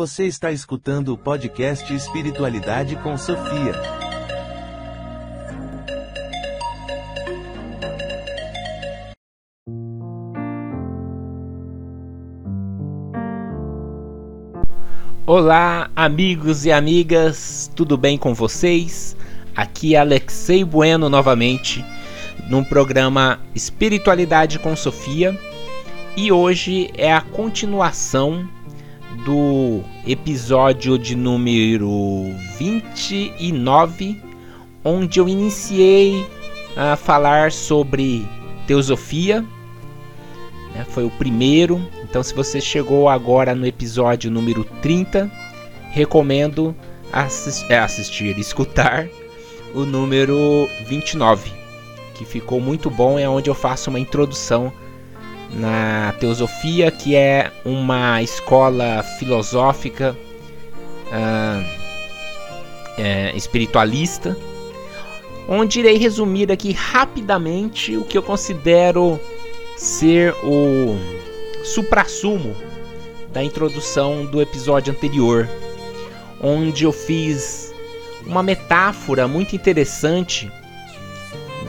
Você está escutando o podcast Espiritualidade com Sofia. Olá, amigos e amigas, tudo bem com vocês? Aqui é Alexei Bueno novamente, num programa Espiritualidade com Sofia, e hoje é a continuação do episódio de número 29, onde eu iniciei a falar sobre teosofia. Né? Foi o primeiro. Então, se você chegou agora no episódio número 30, recomendo assistir, é, assistir escutar o número 29, que ficou muito bom. É onde eu faço uma introdução na teosofia, que é uma escola filosófica uh, é, espiritualista, onde irei resumir aqui rapidamente o que eu considero ser o suprassumo da introdução do episódio anterior, onde eu fiz uma metáfora muito interessante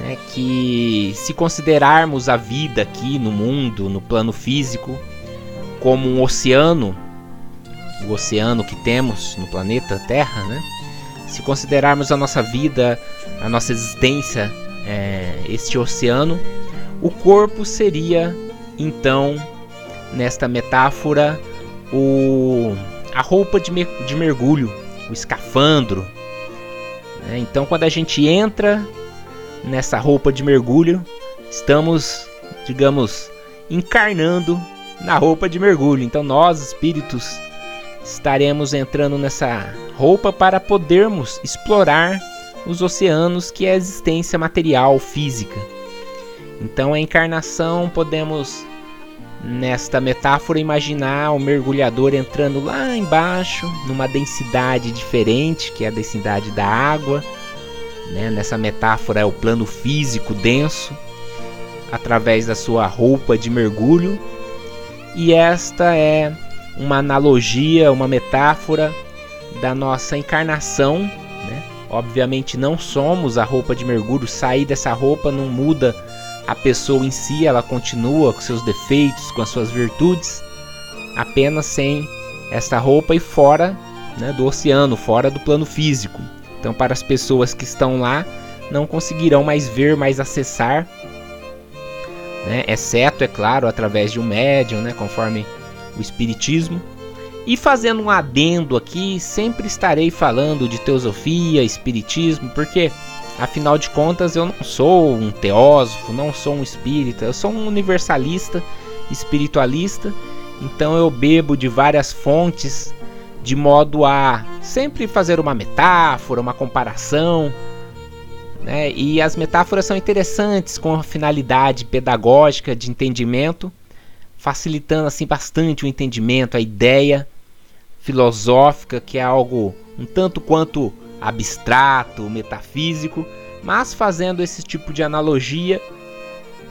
né, que se considerarmos a vida aqui no mundo, no plano físico, como um oceano, o oceano que temos no planeta Terra, né? Se considerarmos a nossa vida, a nossa existência, é, este oceano, o corpo seria então, nesta metáfora, o, a roupa de, de mergulho, o escafandro. Né? Então, quando a gente entra nessa roupa de mergulho, estamos, digamos, encarnando na roupa de mergulho. Então nós, espíritos, estaremos entrando nessa roupa para podermos explorar os oceanos que é a existência material física. Então a encarnação podemos nesta metáfora imaginar o mergulhador entrando lá embaixo, numa densidade diferente, que é a densidade da água, né? Nessa metáfora é o plano físico denso, através da sua roupa de mergulho, e esta é uma analogia, uma metáfora da nossa encarnação. Né? Obviamente não somos a roupa de mergulho, sair dessa roupa não muda a pessoa em si, ela continua com seus defeitos, com as suas virtudes, apenas sem essa roupa e fora né, do oceano, fora do plano físico. Então, para as pessoas que estão lá, não conseguirão mais ver, mais acessar, né? exceto, é claro, através de um médium, né? conforme o Espiritismo. E fazendo um adendo aqui, sempre estarei falando de teosofia, Espiritismo, porque afinal de contas eu não sou um teósofo, não sou um espírita, eu sou um universalista, espiritualista, então eu bebo de várias fontes de modo a sempre fazer uma metáfora, uma comparação. Né? E as metáforas são interessantes com a finalidade pedagógica de entendimento, facilitando assim bastante o entendimento, a ideia filosófica, que é algo um tanto quanto abstrato, metafísico, mas fazendo esse tipo de analogia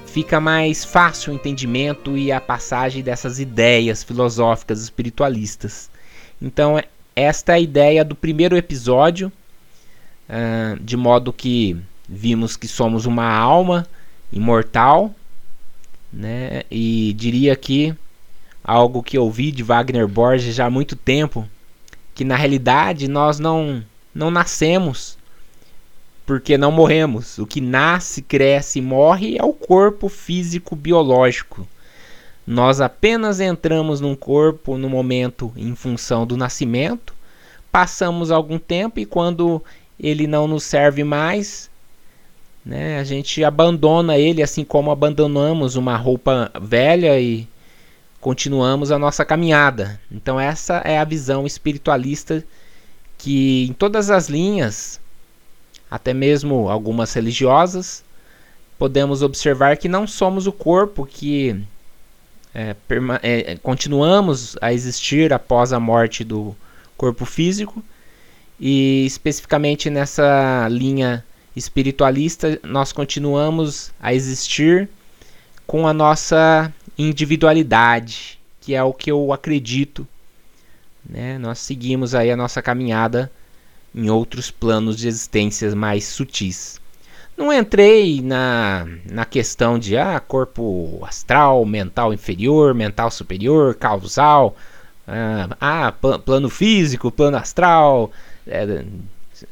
fica mais fácil o entendimento e a passagem dessas ideias filosóficas espiritualistas. Então, é, esta é a ideia do primeiro episódio, uh, de modo que vimos que somos uma alma imortal, né? E diria que algo que ouvi de Wagner Borges já há muito tempo, que na realidade nós não não nascemos porque não morremos. O que nasce, cresce e morre é o corpo físico biológico. Nós apenas entramos num corpo no momento em função do nascimento, passamos algum tempo e quando ele não nos serve mais, né, a gente abandona ele, assim como abandonamos uma roupa velha e continuamos a nossa caminhada. Então essa é a visão espiritualista que em todas as linhas, até mesmo algumas religiosas, podemos observar que não somos o corpo que é, é, continuamos a existir após a morte do corpo físico e especificamente nessa linha espiritualista nós continuamos a existir com a nossa individualidade, que é o que eu acredito né, nós seguimos aí a nossa caminhada em outros planos de existências mais sutis. Não entrei na, na questão de ah, corpo astral, mental inferior, mental superior, causal, ah, ah plano físico, plano astral, é,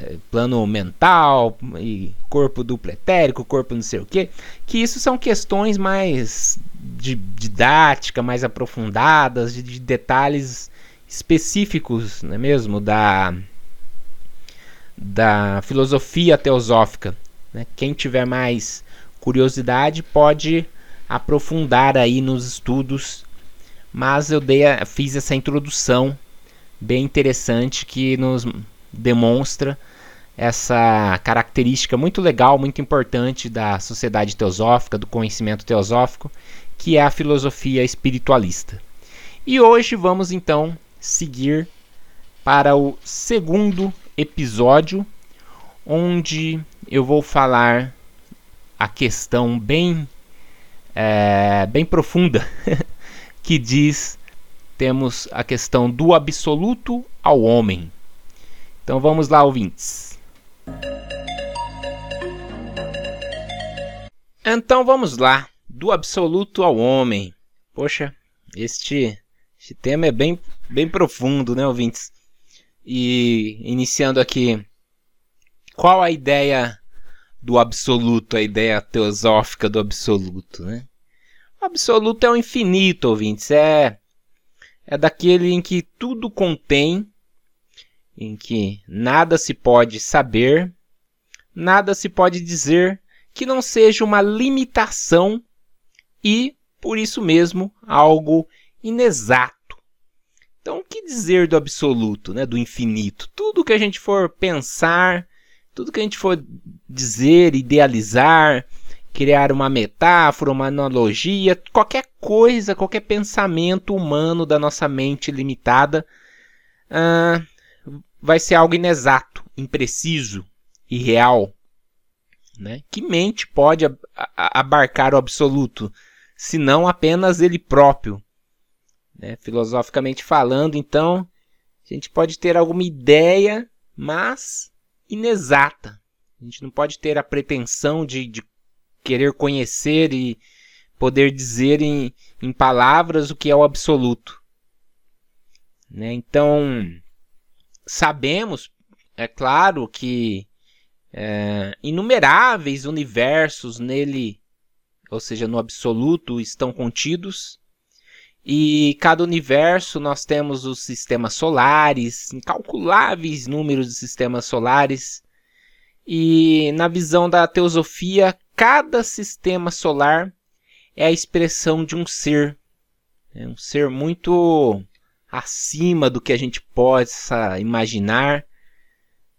é, plano mental e corpo duplo etérico, corpo não sei o que, que isso são questões mais de didática, mais aprofundadas, de, de detalhes específicos, não é mesmo, da da filosofia teosófica. Né? Quem tiver mais curiosidade pode aprofundar aí nos estudos, mas eu dei a, fiz essa introdução bem interessante que nos demonstra essa característica muito legal, muito importante da sociedade teosófica, do conhecimento teosófico, que é a filosofia espiritualista. E hoje vamos então seguir para o segundo episódio, onde eu vou falar a questão bem, é, bem profunda que diz temos a questão do absoluto ao homem. Então vamos lá, ouvintes. Então vamos lá, do absoluto ao homem. Poxa, este, este tema é bem, bem profundo, né, ouvintes? E iniciando aqui, qual a ideia do absoluto, a ideia teosófica do absoluto, né? O absoluto é o infinito, ouvintes, é é daquele em que tudo contém em que nada se pode saber, nada se pode dizer que não seja uma limitação e, por isso mesmo, algo inexato. Então, o que dizer do absoluto, né, do infinito? Tudo que a gente for pensar, tudo que a gente for dizer, idealizar, criar uma metáfora, uma analogia, qualquer coisa, qualquer pensamento humano da nossa mente limitada, uh, vai ser algo inexato, impreciso, irreal. Né? Que mente pode abarcar o absoluto, se não apenas ele próprio? Né? Filosoficamente falando, então, a gente pode ter alguma ideia, mas inexata. A gente não pode ter a pretensão de, de querer conhecer e poder dizer em, em palavras o que é o absoluto. Né? Então, sabemos, é claro, que é, inumeráveis universos nele, ou seja, no absoluto, estão contidos. E cada universo nós temos os sistemas solares, incalculáveis números de sistemas solares. E na visão da teosofia, cada sistema solar é a expressão de um ser. É um ser muito acima do que a gente possa imaginar,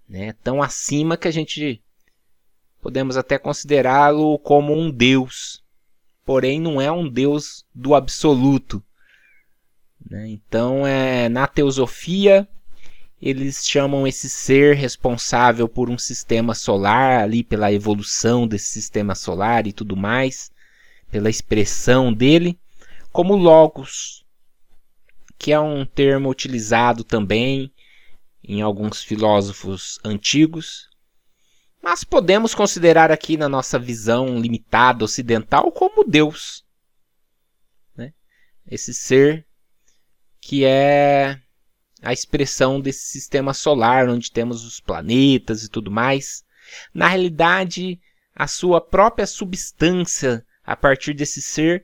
né? tão acima que a gente podemos até considerá-lo como um Deus, porém não é um Deus do absoluto. Né? Então, é, na teosofia, eles chamam esse ser responsável por um sistema solar, ali pela evolução desse sistema solar e tudo mais, pela expressão dele, como Logos, que é um termo utilizado também em alguns filósofos antigos, mas podemos considerar aqui na nossa visão limitada ocidental como Deus. Né? Esse ser que é a expressão desse sistema solar, onde temos os planetas e tudo mais. Na realidade, a sua própria substância, a partir desse ser,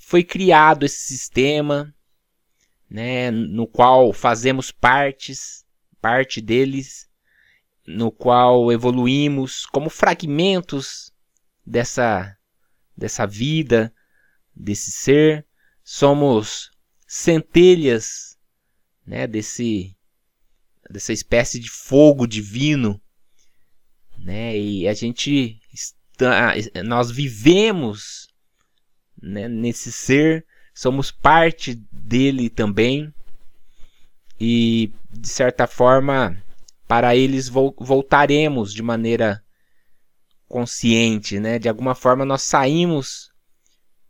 foi criado esse sistema, né, no qual fazemos partes, parte deles, no qual evoluímos como fragmentos dessa dessa vida, desse ser, somos centelhas, né, desse dessa espécie de fogo divino, né? E a gente está, nós vivemos né, nesse ser somos parte dele também. E de certa forma, para eles voltaremos de maneira consciente, né? De alguma forma nós saímos,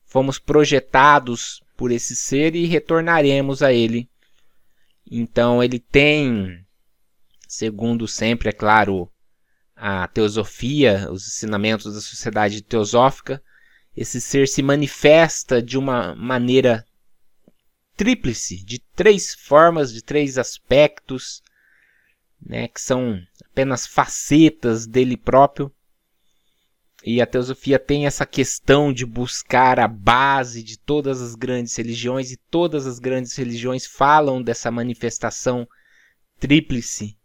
fomos projetados por esse ser e retornaremos a ele Então ele tem, segundo sempre, é claro, a teosofia, os ensinamentos da sociedade teosófica, esse ser se manifesta de uma maneira tríplice, de três formas, de três aspectos, né, que são apenas facetas dele próprio. E a teosofia tem essa questão de buscar a base de todas as grandes religiões, e todas as grandes religiões falam dessa manifestação tríplice,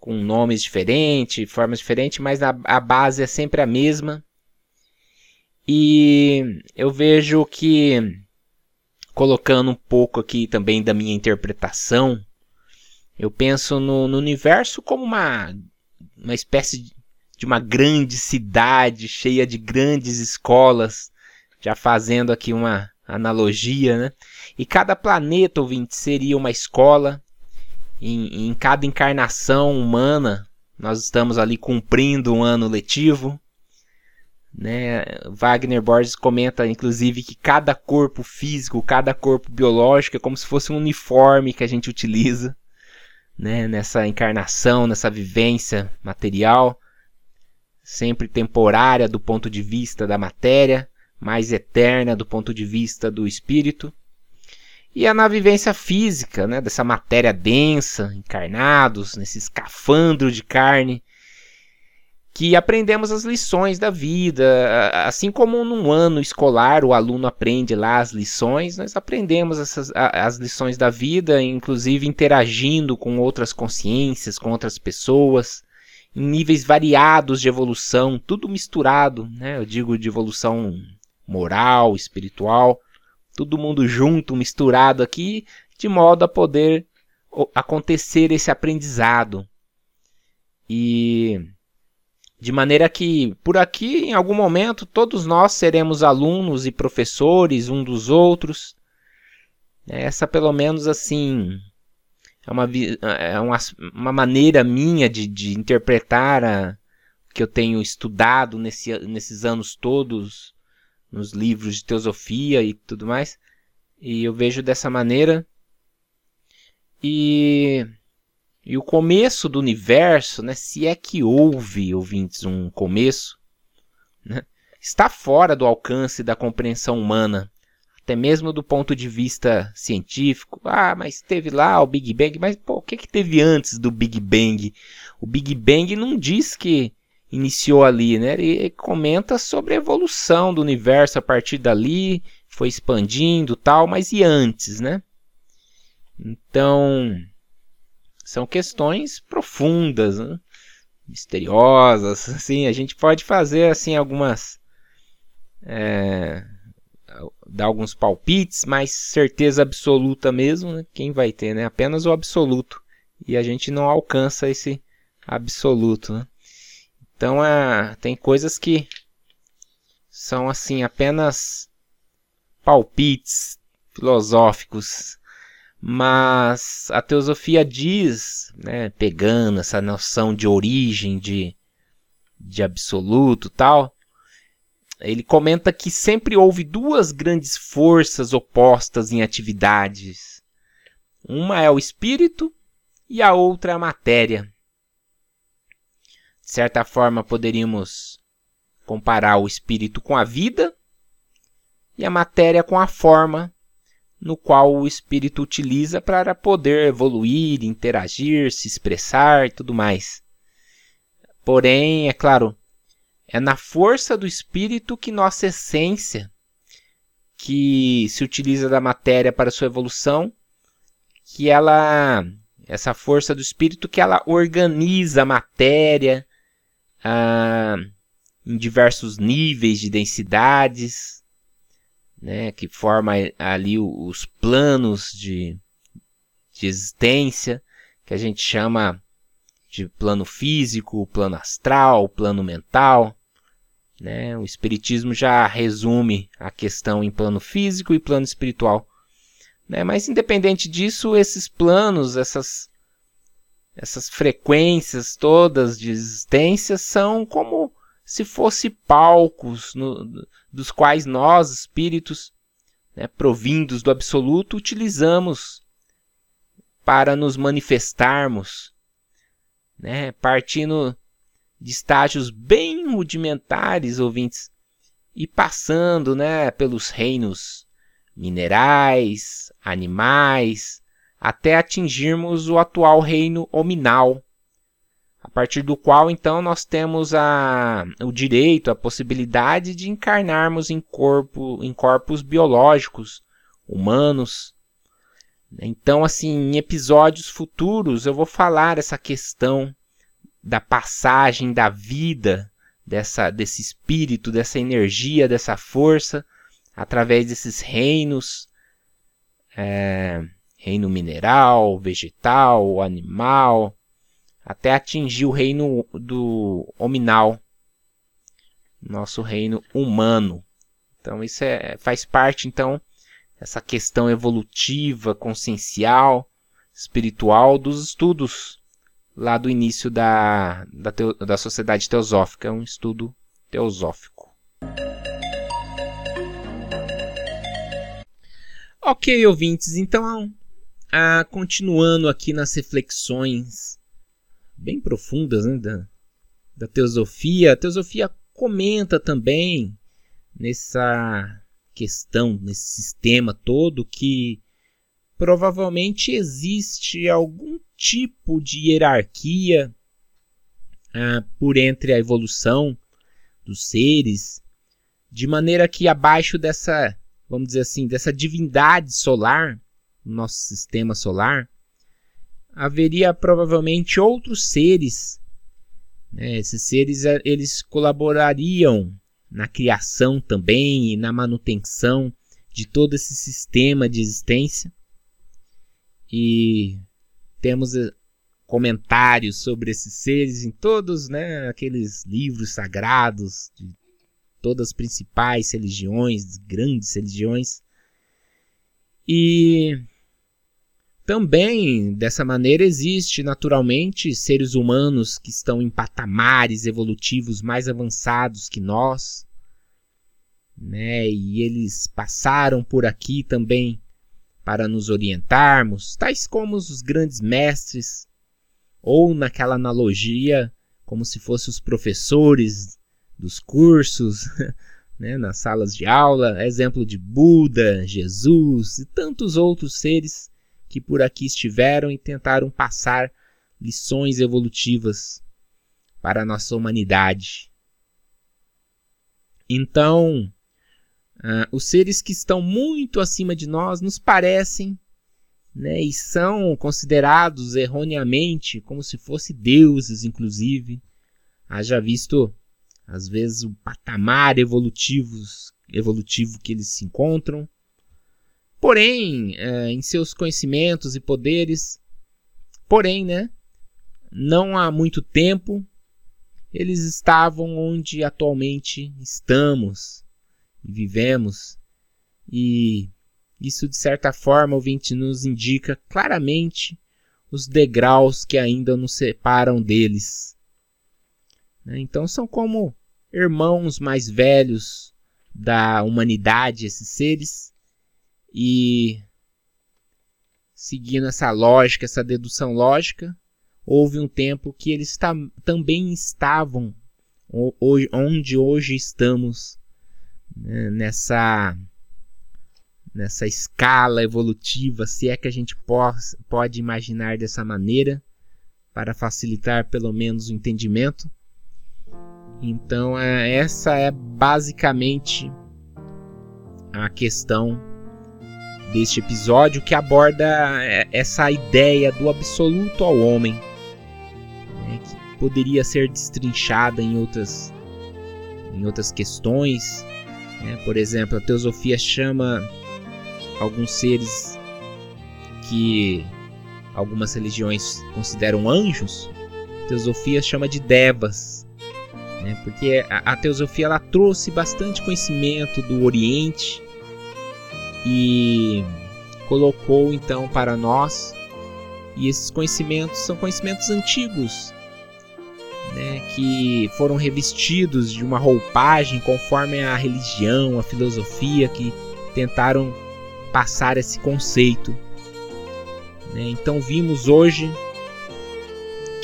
com nomes diferentes, formas diferentes, mas a, a base é sempre a mesma. E eu vejo que, colocando um pouco aqui também da minha interpretação, eu penso no, no universo como uma, uma espécie de uma grande cidade cheia de grandes escolas, já fazendo aqui uma analogia, né? E cada planeta, ouvinte, seria uma escola. Em, em cada encarnação humana, nós estamos ali cumprindo um ano letivo. Né? Wagner Borges comenta, inclusive, que cada corpo físico, cada corpo biológico é como se fosse um uniforme que a gente utiliza né? nessa encarnação, nessa vivência material, sempre temporária do ponto de vista da matéria, mais eterna do ponto de vista do espírito. E é na vivência física, né, dessa matéria densa, encarnados, nesse escafandro de carne, que aprendemos as lições da vida. Assim como num ano escolar o aluno aprende lá as lições, nós aprendemos essas, as lições da vida, inclusive interagindo com outras consciências, com outras pessoas, níveis variados de evolução, tudo misturado, né? Eu digo de evolução moral, espiritual, todo mundo junto, misturado aqui, de modo a poder acontecer esse aprendizado. E de maneira que, por aqui, em algum momento, todos nós seremos alunos e professores um dos outros. Essa, pelo menos, assim, é uma, é uma, uma maneira minha de, de interpretar a, que eu tenho estudado nesse, nesses anos todos, nos livros de teosofia e tudo mais. E eu vejo dessa maneira. E e o começo do universo, né, se é que houve, ouvintes, um começo, né, está fora do alcance da compreensão humana, até mesmo do ponto de vista científico. Ah, mas teve lá o Big Bang, mas pô, o que, que teve antes do Big Bang? O Big Bang não diz que iniciou ali, né? Ele comenta sobre a evolução do universo a partir dali, foi expandindo, tal, mas e antes, né? Então, são questões profundas, né? misteriosas, assim, a gente pode fazer assim algumas é, dar alguns palpites, mas certeza absoluta mesmo, né? quem vai ter, né? Apenas o absoluto e a gente não alcança esse absoluto, né? Então, é, tem coisas que são assim apenas palpites filosóficos mas a teosofia diz, né, pegando essa noção de origem, de, de absoluto tal, ele comenta que sempre houve duas grandes forças opostas em atividades. Uma é o espírito e a outra é a matéria. De certa forma, poderíamos comparar o espírito com a vida e a matéria com a forma no qual o espírito utiliza para poder evoluir, interagir, se expressar e tudo mais. Porém, é claro, é na força do espírito que nossa essência, que se utiliza da matéria para sua evolução, que ela, essa força do espírito que ela organiza a matéria ah, em diversos níveis de densidades, né, que forma ali os planos de, de existência, que a gente chama de plano físico, plano astral, plano mental. Né? O Espiritismo já resume a questão em plano físico e plano espiritual. Né? Mas, independente disso, esses planos, essas, essas frequências todas de existência são como se fosse palcos no, dos quais nós, espíritos, né, provindos do absoluto, utilizamos para nos manifestarmos, né? partindo de estágios bem rudimentares, ouvintes, e passando né, pelos reinos minerais, animais, até atingirmos o atual reino hominal, a partir do qual então nós temos a, o direito, a possibilidade de encarnarmos em, corpo, em corpos biológicos, humanos. Então, assim, em episódios futuros eu vou falar essa questão da passagem da vida dessa, desse espírito, dessa energia, dessa força, através desses reinos, é, reino mineral, vegetal, animal, até atingir o reino do hominal, nosso reino humano. Então isso é, faz parte então essa questão evolutiva, consciencial, espiritual dos estudos lá do início da, da, teo, da sociedade teosófica, um estudo teosófico. Ok, ouvintes, então ah, continuando aqui nas reflexões bem profundas né, da, da teosofia, a teosofia comenta também nessa questão, nesse sistema todo, que provavelmente existe algum tipo de hierarquia ah, por entre a evolução dos seres, de maneira que abaixo dessa, vamos dizer assim, dessa divindade solar, nosso sistema solar, haveria provavelmente outros seres. Né? Esses seres eh, eles colaborariam na criação também e na manutenção de todo esse sistema de existência. E temos eh, comentários sobre esses seres em todos né, aqueles livros sagrados de todas as principais religiões, grandes religiões. E também, dessa maneira, existe naturalmente seres humanos que estão em patamares evolutivos mais avançados que nós, né? E eles passaram por aqui também para nos orientarmos, tais como os grandes mestres, ou naquela analogia, como se fossem os professores dos cursos, né, nas salas de aula, exemplo de Buda, Jesus e tantos outros seres que por aqui estiveram e tentaram passar lições evolutivas para a nossa humanidade. Então, uh, os seres que estão muito acima de nós nos parecem né, e são considerados erroneamente como se fossem deuses, inclusive. Haja visto, às vezes, o patamar evolutivos, evolutivo que eles se encontram. Porém, é, em seus conhecimentos e poderes, porém, né, não há muito tempo, eles estavam onde atualmente estamos e vivemos. E isso, de certa forma, ouvinte, nos indica claramente os degraus que ainda nos separam deles. Né, então, são como irmãos mais velhos da humanidade, esses seres e seguindo essa lógica, essa dedução lógica, houve um tempo que eles também estavam onde hoje estamos né, nessa nessa escala evolutiva, se é que a gente pode, imaginar dessa maneira, para facilitar pelo menos o entendimento. Então, é, essa é basicamente a questão deste episódio que aborda é, essa ideia do absoluto ao homem, né, que poderia ser destrinchada em outras, em outras questões. Né? Por exemplo, a teosofia chama alguns seres que algumas religiões consideram anjos, a teosofia chama de devas, né? porque a, a teosofia ela trouxe bastante conhecimento do Oriente e colocou então para nós. E esses conhecimentos são conhecimentos antigos, né, que foram revestidos de uma roupagem conforme a religião, a filosofia que tentaram passar esse conceito. Né? Então vimos hoje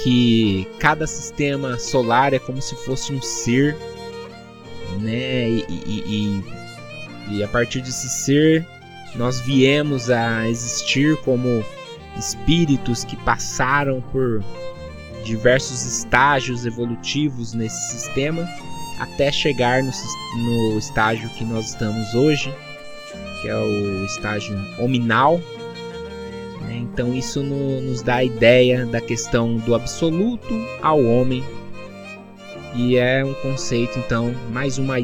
que cada sistema solar é como se fosse um ser, né? E, e, e, e a partir desse ser nós viemos a existir como espíritos que passaram por diversos estágios evolutivos nesse sistema até chegar no, no estágio que nós estamos hoje, que é o estágio hominal. Né? Então, isso no, nos dá a ideia da questão do absoluto ao homem, e é um conceito, então, mais uma,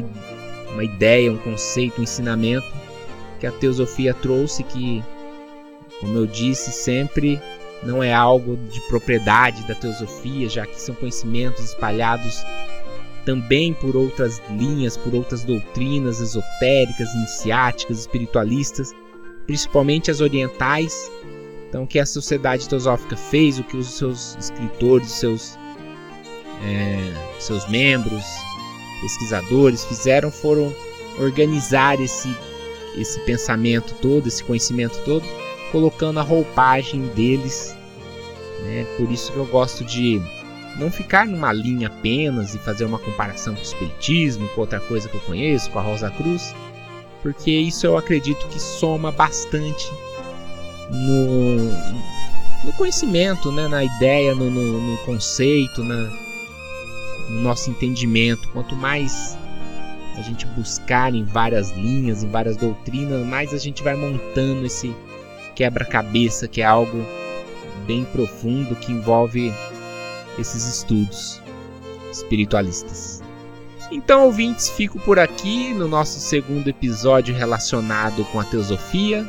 uma ideia, um conceito, um ensinamento que a teosofia trouxe, que, como eu disse, sempre não é algo de propriedade da teosofia, já que são conhecimentos espalhados também por outras linhas, por outras doutrinas esotéricas, iniciáticas, espiritualistas, principalmente as orientais. Então, o que a sociedade teosófica fez, o que os seus escritores, seus, é, seus membros, pesquisadores fizeram foram organizar esse, esse pensamento todo, esse conhecimento todo, colocando a roupagem deles. Né? Por isso que eu gosto de não ficar numa linha apenas e fazer uma comparação com o espiritismo, com outra coisa que eu conheço, com a Rosa Cruz, porque isso eu acredito que soma bastante no, no conhecimento, né? na ideia, no, no, no conceito, na, no nosso entendimento. Quanto mais a gente buscar em várias linhas, em várias doutrinas, mais a gente vai montando esse quebra-cabeça que é algo bem profundo que envolve esses estudos espiritualistas. Então, ouvintes, fico por aqui no nosso segundo episódio relacionado com a teosofia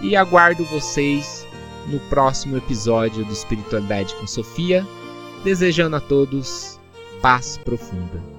e aguardo vocês no próximo episódio do Espiritualidade com Sofia, desejando a todos paz profunda.